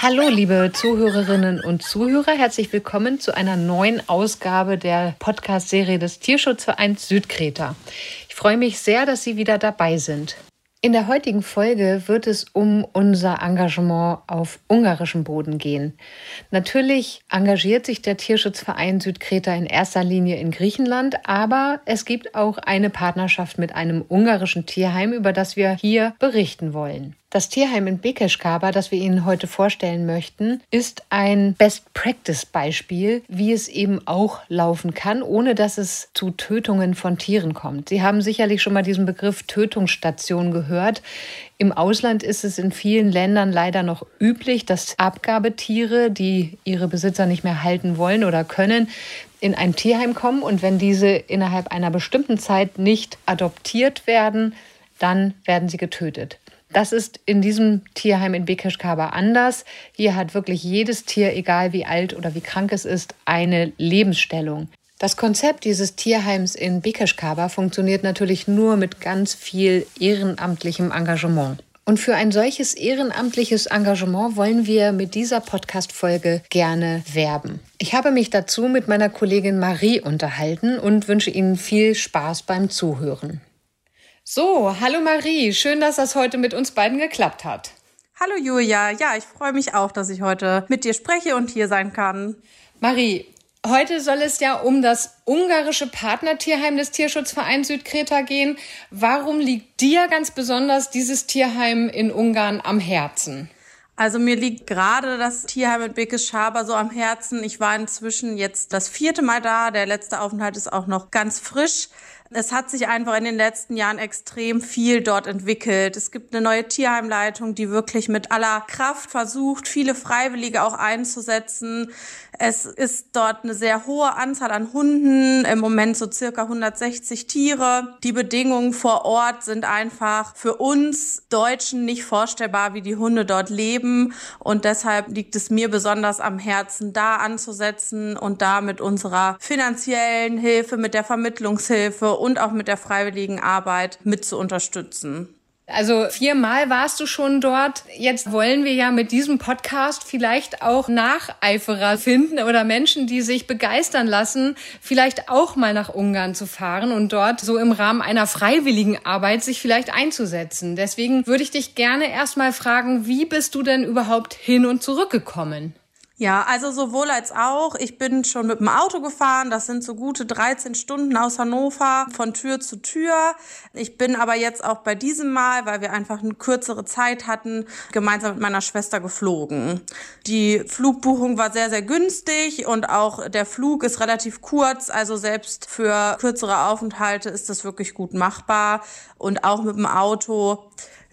Hallo, liebe Zuhörerinnen und Zuhörer. Herzlich willkommen zu einer neuen Ausgabe der Podcast-Serie des Tierschutzvereins Südkreta. Ich freue mich sehr, dass Sie wieder dabei sind. In der heutigen Folge wird es um unser Engagement auf ungarischem Boden gehen. Natürlich engagiert sich der Tierschutzverein Südkreta in erster Linie in Griechenland, aber es gibt auch eine Partnerschaft mit einem ungarischen Tierheim, über das wir hier berichten wollen. Das Tierheim in Bekeschkaba, das wir Ihnen heute vorstellen möchten, ist ein Best-Practice-Beispiel, wie es eben auch laufen kann, ohne dass es zu Tötungen von Tieren kommt. Sie haben sicherlich schon mal diesen Begriff Tötungsstation gehört. Im Ausland ist es in vielen Ländern leider noch üblich, dass Abgabetiere, die ihre Besitzer nicht mehr halten wollen oder können, in ein Tierheim kommen und wenn diese innerhalb einer bestimmten Zeit nicht adoptiert werden, dann werden sie getötet. Das ist in diesem Tierheim in Bekeschkaba anders. Hier hat wirklich jedes Tier, egal wie alt oder wie krank es ist, eine Lebensstellung. Das Konzept dieses Tierheims in Bekeschkaba funktioniert natürlich nur mit ganz viel ehrenamtlichem Engagement. Und für ein solches ehrenamtliches Engagement wollen wir mit dieser Podcast-Folge gerne werben. Ich habe mich dazu mit meiner Kollegin Marie unterhalten und wünsche Ihnen viel Spaß beim Zuhören. So, hallo Marie, schön, dass das heute mit uns beiden geklappt hat. Hallo Julia, ja, ich freue mich auch, dass ich heute mit dir spreche und hier sein kann. Marie, heute soll es ja um das ungarische Partnertierheim des Tierschutzvereins Südkreta gehen. Warum liegt dir ganz besonders dieses Tierheim in Ungarn am Herzen? Also mir liegt gerade das Tierheim in Bekes Schaber so am Herzen. Ich war inzwischen jetzt das vierte Mal da. Der letzte Aufenthalt ist auch noch ganz frisch. Es hat sich einfach in den letzten Jahren extrem viel dort entwickelt. Es gibt eine neue Tierheimleitung, die wirklich mit aller Kraft versucht, viele Freiwillige auch einzusetzen. Es ist dort eine sehr hohe Anzahl an Hunden, im Moment so circa 160 Tiere. Die Bedingungen vor Ort sind einfach für uns Deutschen nicht vorstellbar, wie die Hunde dort leben. Und deshalb liegt es mir besonders am Herzen, da anzusetzen und da mit unserer finanziellen Hilfe, mit der Vermittlungshilfe und auch mit der freiwilligen Arbeit mit zu unterstützen. Also viermal warst du schon dort. Jetzt wollen wir ja mit diesem Podcast vielleicht auch Nacheiferer finden oder Menschen, die sich begeistern lassen, vielleicht auch mal nach Ungarn zu fahren und dort so im Rahmen einer freiwilligen Arbeit sich vielleicht einzusetzen. Deswegen würde ich dich gerne erstmal fragen, wie bist du denn überhaupt hin und zurückgekommen? Ja, also sowohl als auch. Ich bin schon mit dem Auto gefahren. Das sind so gute 13 Stunden aus Hannover von Tür zu Tür. Ich bin aber jetzt auch bei diesem Mal, weil wir einfach eine kürzere Zeit hatten, gemeinsam mit meiner Schwester geflogen. Die Flugbuchung war sehr, sehr günstig und auch der Flug ist relativ kurz. Also selbst für kürzere Aufenthalte ist das wirklich gut machbar. Und auch mit dem Auto.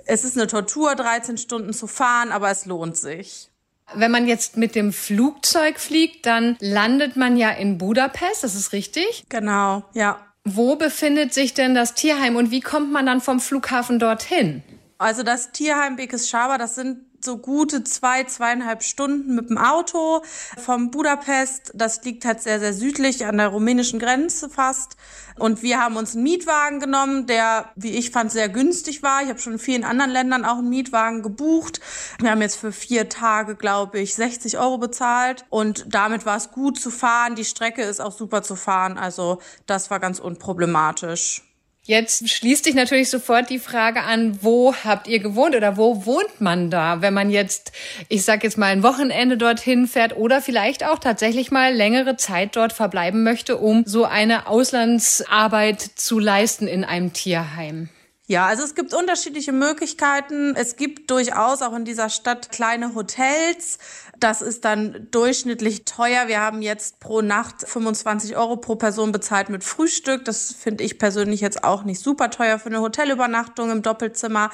Es ist eine Tortur, 13 Stunden zu fahren, aber es lohnt sich. Wenn man jetzt mit dem Flugzeug fliegt, dann landet man ja in Budapest, das ist richtig? Genau, ja. Wo befindet sich denn das Tierheim und wie kommt man dann vom Flughafen dorthin? Also das Tierheim Bekes Schaber, das sind so gute zwei, zweieinhalb Stunden mit dem Auto vom Budapest. Das liegt halt sehr, sehr südlich an der rumänischen Grenze fast. Und wir haben uns einen Mietwagen genommen, der, wie ich fand, sehr günstig war. Ich habe schon in vielen anderen Ländern auch einen Mietwagen gebucht. Wir haben jetzt für vier Tage, glaube ich, 60 Euro bezahlt. Und damit war es gut zu fahren. Die Strecke ist auch super zu fahren. Also das war ganz unproblematisch. Jetzt schließt sich natürlich sofort die Frage an, wo habt ihr gewohnt oder wo wohnt man da, wenn man jetzt, ich sag jetzt mal, ein Wochenende dorthin fährt oder vielleicht auch tatsächlich mal längere Zeit dort verbleiben möchte, um so eine Auslandsarbeit zu leisten in einem Tierheim? Ja, also es gibt unterschiedliche Möglichkeiten. Es gibt durchaus auch in dieser Stadt kleine Hotels. Das ist dann durchschnittlich teuer. Wir haben jetzt pro Nacht 25 Euro pro Person bezahlt mit Frühstück. Das finde ich persönlich jetzt auch nicht super teuer für eine Hotelübernachtung im Doppelzimmer.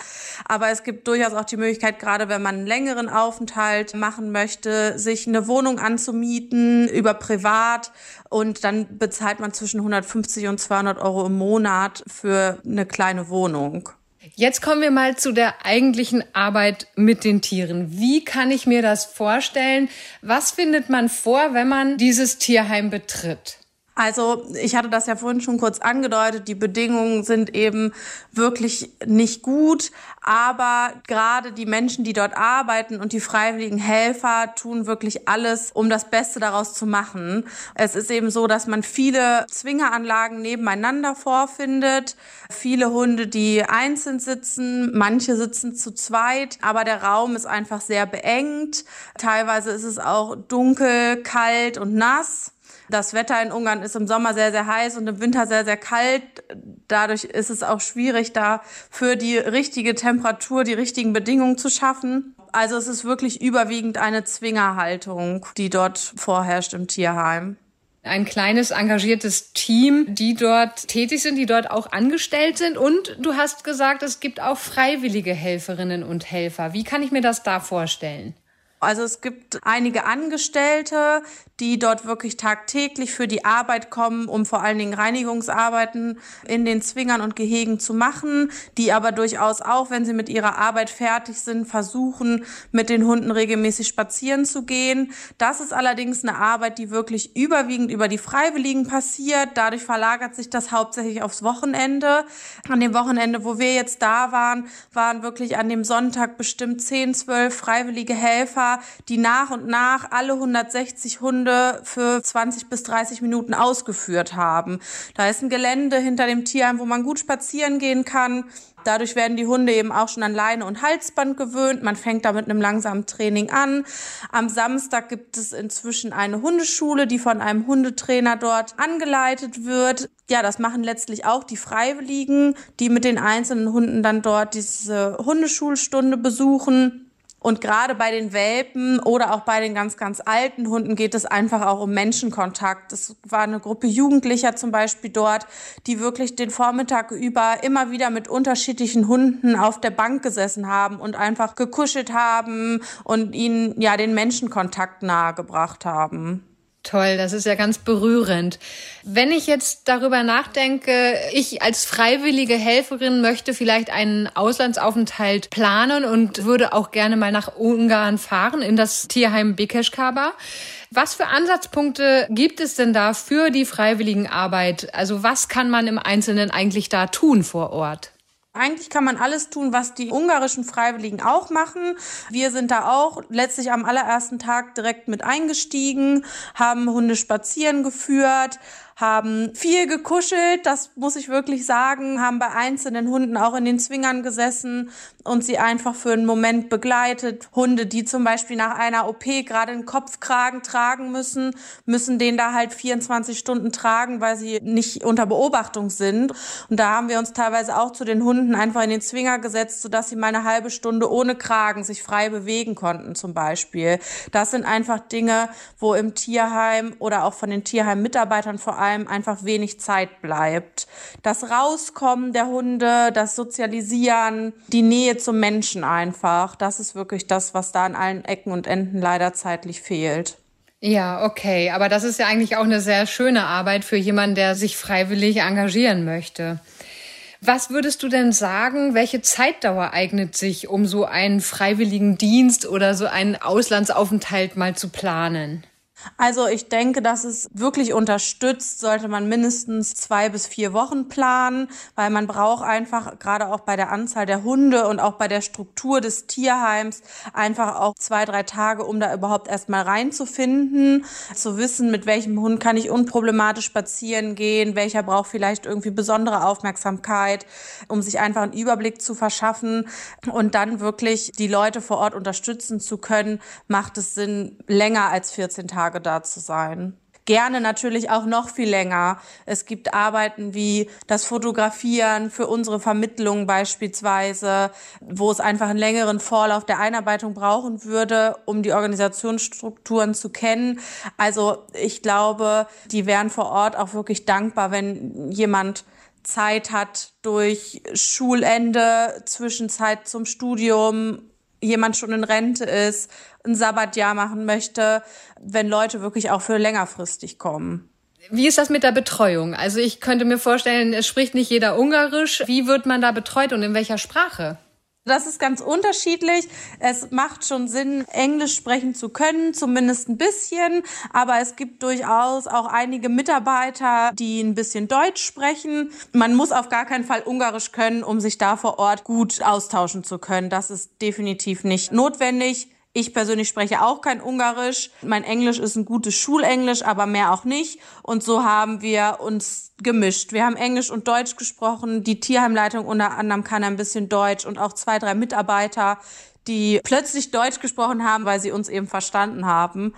Aber es gibt durchaus auch die Möglichkeit, gerade wenn man einen längeren Aufenthalt machen möchte, sich eine Wohnung anzumieten über privat. Und dann bezahlt man zwischen 150 und 200 Euro im Monat für eine kleine Wohnung. Jetzt kommen wir mal zu der eigentlichen Arbeit mit den Tieren. Wie kann ich mir das vorstellen? Was findet man vor, wenn man dieses Tierheim betritt? Also ich hatte das ja vorhin schon kurz angedeutet, die Bedingungen sind eben wirklich nicht gut, aber gerade die Menschen, die dort arbeiten und die freiwilligen Helfer tun wirklich alles, um das Beste daraus zu machen. Es ist eben so, dass man viele Zwingeranlagen nebeneinander vorfindet, viele Hunde, die einzeln sitzen, manche sitzen zu zweit, aber der Raum ist einfach sehr beengt. Teilweise ist es auch dunkel, kalt und nass. Das Wetter in Ungarn ist im Sommer sehr, sehr heiß und im Winter sehr, sehr kalt. Dadurch ist es auch schwierig, da für die richtige Temperatur die richtigen Bedingungen zu schaffen. Also es ist wirklich überwiegend eine Zwingerhaltung, die dort vorherrscht im Tierheim ein kleines engagiertes Team, die dort tätig sind, die dort auch angestellt sind. Und du hast gesagt, es gibt auch freiwillige Helferinnen und Helfer. Wie kann ich mir das da vorstellen? Also es gibt einige Angestellte, die dort wirklich tagtäglich für die Arbeit kommen, um vor allen Dingen Reinigungsarbeiten in den Zwingern und Gehegen zu machen, die aber durchaus auch, wenn sie mit ihrer Arbeit fertig sind, versuchen, mit den Hunden regelmäßig spazieren zu gehen. Das ist allerdings eine Arbeit, die wirklich überwiegend über die Freiwilligen passiert. Dadurch verlagert sich das hauptsächlich aufs Wochenende. An dem Wochenende, wo wir jetzt da waren, waren wirklich an dem Sonntag bestimmt 10, 12 freiwillige Helfer, die nach und nach alle 160 Hunde für 20 bis 30 Minuten ausgeführt haben. Da ist ein Gelände hinter dem Tierheim, wo man gut spazieren gehen kann. Dadurch werden die Hunde eben auch schon an Leine und Halsband gewöhnt. Man fängt da mit einem langsamen Training an. Am Samstag gibt es inzwischen eine Hundeschule, die von einem Hundetrainer dort angeleitet wird. Ja, das machen letztlich auch die Freiwilligen, die mit den einzelnen Hunden dann dort diese Hundeschulstunde besuchen. Und gerade bei den Welpen oder auch bei den ganz, ganz alten Hunden geht es einfach auch um Menschenkontakt. Es war eine Gruppe Jugendlicher zum Beispiel dort, die wirklich den Vormittag über immer wieder mit unterschiedlichen Hunden auf der Bank gesessen haben und einfach gekuschelt haben und ihnen ja den Menschenkontakt nahegebracht haben. Toll, das ist ja ganz berührend. Wenn ich jetzt darüber nachdenke, ich als freiwillige Helferin möchte vielleicht einen Auslandsaufenthalt planen und würde auch gerne mal nach Ungarn fahren, in das Tierheim Bekeskaba. Was für Ansatzpunkte gibt es denn da für die freiwilligen Arbeit? Also was kann man im Einzelnen eigentlich da tun vor Ort? Eigentlich kann man alles tun, was die ungarischen Freiwilligen auch machen. Wir sind da auch letztlich am allerersten Tag direkt mit eingestiegen, haben Hunde spazieren geführt, haben viel gekuschelt, das muss ich wirklich sagen, haben bei einzelnen Hunden auch in den Zwingern gesessen und sie einfach für einen Moment begleitet. Hunde, die zum Beispiel nach einer OP gerade einen Kopfkragen tragen müssen, müssen den da halt 24 Stunden tragen, weil sie nicht unter Beobachtung sind. Und da haben wir uns teilweise auch zu den Hunden einfach in den Zwinger gesetzt, sodass sie mal eine halbe Stunde ohne Kragen sich frei bewegen konnten zum Beispiel. Das sind einfach Dinge, wo im Tierheim oder auch von den Tierheim-Mitarbeitern vor allem einfach wenig Zeit bleibt. Das Rauskommen der Hunde, das Sozialisieren, die Nähe zum Menschen einfach, das ist wirklich das, was da an allen Ecken und Enden leider zeitlich fehlt. Ja, okay. Aber das ist ja eigentlich auch eine sehr schöne Arbeit für jemanden, der sich freiwillig engagieren möchte. Was würdest du denn sagen, welche Zeitdauer eignet sich, um so einen freiwilligen Dienst oder so einen Auslandsaufenthalt mal zu planen? Also ich denke, dass es wirklich unterstützt, sollte man mindestens zwei bis vier Wochen planen, weil man braucht einfach gerade auch bei der Anzahl der Hunde und auch bei der Struktur des Tierheims einfach auch zwei, drei Tage, um da überhaupt erstmal reinzufinden, zu wissen, mit welchem Hund kann ich unproblematisch spazieren gehen, welcher braucht vielleicht irgendwie besondere Aufmerksamkeit, um sich einfach einen Überblick zu verschaffen und dann wirklich die Leute vor Ort unterstützen zu können, macht es Sinn, länger als 14 Tage Tage da zu sein. Gerne natürlich auch noch viel länger. Es gibt Arbeiten wie das Fotografieren für unsere Vermittlung beispielsweise, wo es einfach einen längeren Vorlauf der Einarbeitung brauchen würde, um die Organisationsstrukturen zu kennen. Also ich glaube, die wären vor Ort auch wirklich dankbar, wenn jemand Zeit hat durch Schulende, Zwischenzeit zum Studium jemand schon in Rente ist, ein Sabbatjahr machen möchte, wenn Leute wirklich auch für längerfristig kommen. Wie ist das mit der Betreuung? Also ich könnte mir vorstellen, es spricht nicht jeder Ungarisch. Wie wird man da betreut und in welcher Sprache? Das ist ganz unterschiedlich. Es macht schon Sinn, Englisch sprechen zu können, zumindest ein bisschen. Aber es gibt durchaus auch einige Mitarbeiter, die ein bisschen Deutsch sprechen. Man muss auf gar keinen Fall Ungarisch können, um sich da vor Ort gut austauschen zu können. Das ist definitiv nicht notwendig. Ich persönlich spreche auch kein Ungarisch. Mein Englisch ist ein gutes Schulenglisch, aber mehr auch nicht. Und so haben wir uns gemischt. Wir haben Englisch und Deutsch gesprochen. Die Tierheimleitung unter anderem kann ein bisschen Deutsch und auch zwei, drei Mitarbeiter, die plötzlich Deutsch gesprochen haben, weil sie uns eben verstanden haben.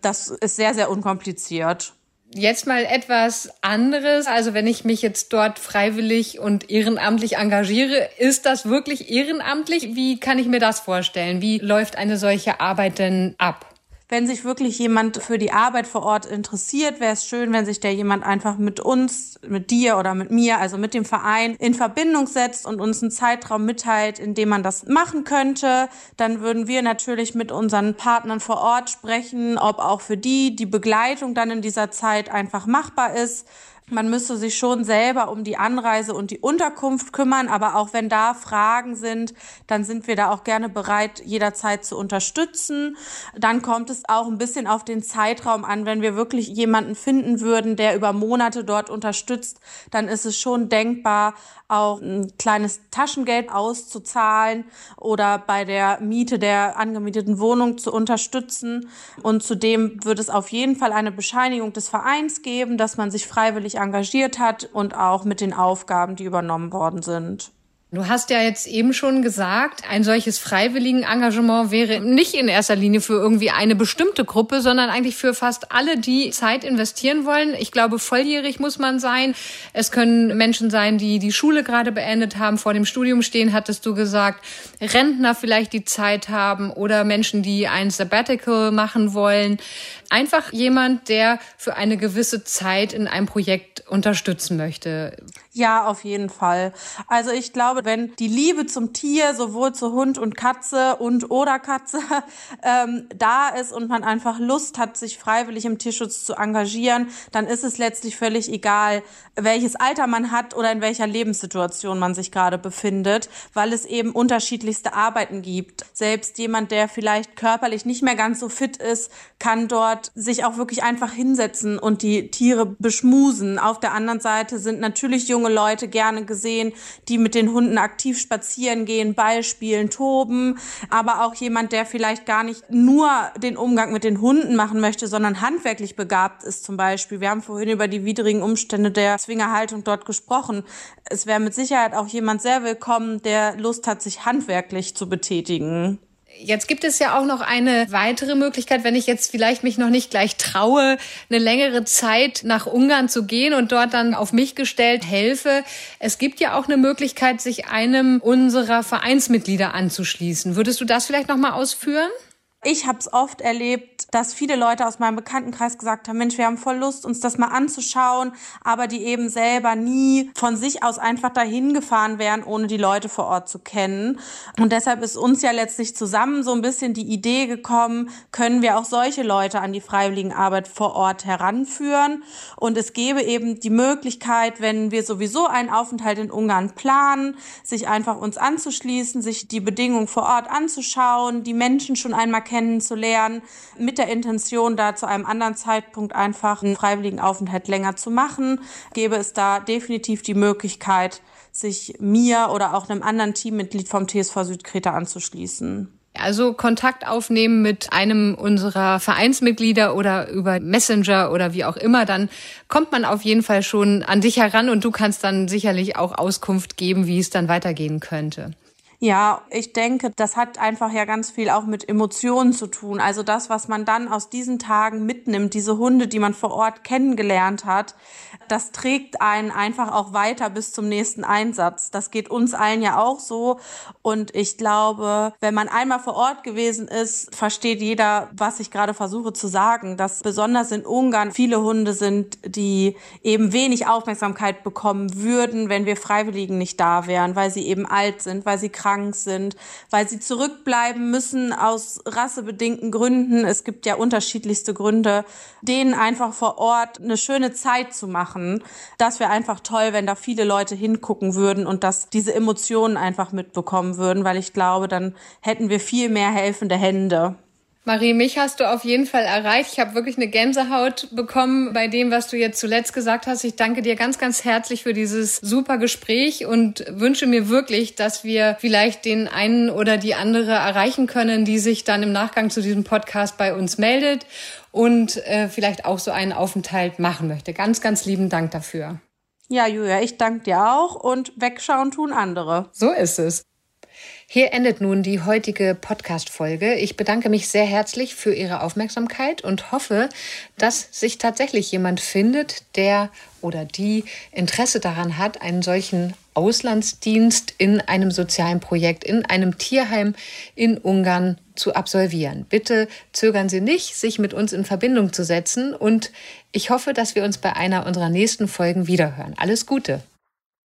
Das ist sehr, sehr unkompliziert. Jetzt mal etwas anderes. Also wenn ich mich jetzt dort freiwillig und ehrenamtlich engagiere, ist das wirklich ehrenamtlich? Wie kann ich mir das vorstellen? Wie läuft eine solche Arbeit denn ab? Wenn sich wirklich jemand für die Arbeit vor Ort interessiert, wäre es schön, wenn sich der jemand einfach mit uns, mit dir oder mit mir, also mit dem Verein in Verbindung setzt und uns einen Zeitraum mitteilt, in dem man das machen könnte. Dann würden wir natürlich mit unseren Partnern vor Ort sprechen, ob auch für die die Begleitung dann in dieser Zeit einfach machbar ist. Man müsste sich schon selber um die Anreise und die Unterkunft kümmern, aber auch wenn da Fragen sind, dann sind wir da auch gerne bereit, jederzeit zu unterstützen. Dann kommt es auch ein bisschen auf den Zeitraum an. Wenn wir wirklich jemanden finden würden, der über Monate dort unterstützt, dann ist es schon denkbar, auch ein kleines Taschengeld auszuzahlen oder bei der Miete der angemieteten Wohnung zu unterstützen. Und zudem wird es auf jeden Fall eine Bescheinigung des Vereins geben, dass man sich freiwillig engagiert hat und auch mit den Aufgaben, die übernommen worden sind. Du hast ja jetzt eben schon gesagt, ein solches freiwilligen Engagement wäre nicht in erster Linie für irgendwie eine bestimmte Gruppe, sondern eigentlich für fast alle, die Zeit investieren wollen. Ich glaube, volljährig muss man sein. Es können Menschen sein, die die Schule gerade beendet haben, vor dem Studium stehen, hattest du gesagt. Rentner vielleicht die Zeit haben oder Menschen, die ein Sabbatical machen wollen. Einfach jemand, der für eine gewisse Zeit in einem Projekt unterstützen möchte. Ja, auf jeden Fall. Also ich glaube, wenn die Liebe zum Tier, sowohl zu Hund und Katze und oder Katze, ähm, da ist und man einfach Lust hat, sich freiwillig im Tierschutz zu engagieren, dann ist es letztlich völlig egal, welches Alter man hat oder in welcher Lebenssituation man sich gerade befindet, weil es eben unterschiedlichste Arbeiten gibt. Selbst jemand, der vielleicht körperlich nicht mehr ganz so fit ist, kann dort sich auch wirklich einfach hinsetzen und die Tiere beschmusen. Auf der anderen Seite sind natürlich junge Leute gerne gesehen, die mit den Hunden aktiv spazieren gehen, Ball spielen, toben, aber auch jemand, der vielleicht gar nicht nur den Umgang mit den Hunden machen möchte, sondern handwerklich begabt ist zum Beispiel. Wir haben vorhin über die widrigen Umstände der Zwingerhaltung dort gesprochen. Es wäre mit Sicherheit auch jemand sehr willkommen, der Lust hat, sich handwerklich zu betätigen. Jetzt gibt es ja auch noch eine weitere Möglichkeit, wenn ich jetzt vielleicht mich noch nicht gleich traue, eine längere Zeit nach Ungarn zu gehen und dort dann auf mich gestellt helfe. Es gibt ja auch eine Möglichkeit, sich einem unserer Vereinsmitglieder anzuschließen. Würdest du das vielleicht noch mal ausführen? Ich habe es oft erlebt, dass viele Leute aus meinem Bekanntenkreis gesagt haben, Mensch, wir haben voll Lust, uns das mal anzuschauen, aber die eben selber nie von sich aus einfach dahin gefahren wären, ohne die Leute vor Ort zu kennen. Und deshalb ist uns ja letztlich zusammen so ein bisschen die Idee gekommen, können wir auch solche Leute an die Freiwilligenarbeit vor Ort heranführen. Und es gäbe eben die Möglichkeit, wenn wir sowieso einen Aufenthalt in Ungarn planen, sich einfach uns anzuschließen, sich die Bedingungen vor Ort anzuschauen, die Menschen schon einmal kennenzulernen, mit der Intention, da zu einem anderen Zeitpunkt einfach einen freiwilligen Aufenthalt länger zu machen, gäbe es da definitiv die Möglichkeit, sich mir oder auch einem anderen Teammitglied vom TSV Südkreta anzuschließen. Also Kontakt aufnehmen mit einem unserer Vereinsmitglieder oder über Messenger oder wie auch immer, dann kommt man auf jeden Fall schon an dich heran und du kannst dann sicherlich auch Auskunft geben, wie es dann weitergehen könnte. Ja, ich denke, das hat einfach ja ganz viel auch mit Emotionen zu tun. Also das, was man dann aus diesen Tagen mitnimmt, diese Hunde, die man vor Ort kennengelernt hat, das trägt einen einfach auch weiter bis zum nächsten Einsatz. Das geht uns allen ja auch so. Und ich glaube, wenn man einmal vor Ort gewesen ist, versteht jeder, was ich gerade versuche zu sagen, dass besonders in Ungarn viele Hunde sind, die eben wenig Aufmerksamkeit bekommen würden, wenn wir Freiwilligen nicht da wären, weil sie eben alt sind, weil sie krank krank sind, weil sie zurückbleiben müssen aus rassebedingten Gründen. Es gibt ja unterschiedlichste Gründe, denen einfach vor Ort eine schöne Zeit zu machen. Das wäre einfach toll, wenn da viele Leute hingucken würden und dass diese Emotionen einfach mitbekommen würden, weil ich glaube, dann hätten wir viel mehr helfende Hände. Marie, mich hast du auf jeden Fall erreicht. Ich habe wirklich eine Gänsehaut bekommen bei dem, was du jetzt zuletzt gesagt hast. Ich danke dir ganz, ganz herzlich für dieses super Gespräch und wünsche mir wirklich, dass wir vielleicht den einen oder die andere erreichen können, die sich dann im Nachgang zu diesem Podcast bei uns meldet und äh, vielleicht auch so einen Aufenthalt machen möchte. Ganz, ganz lieben Dank dafür. Ja, Julia, ich danke dir auch und wegschauen tun andere. So ist es. Hier endet nun die heutige Podcast-Folge. Ich bedanke mich sehr herzlich für Ihre Aufmerksamkeit und hoffe, dass sich tatsächlich jemand findet, der oder die Interesse daran hat, einen solchen Auslandsdienst in einem sozialen Projekt, in einem Tierheim in Ungarn zu absolvieren. Bitte zögern Sie nicht, sich mit uns in Verbindung zu setzen und ich hoffe, dass wir uns bei einer unserer nächsten Folgen wiederhören. Alles Gute!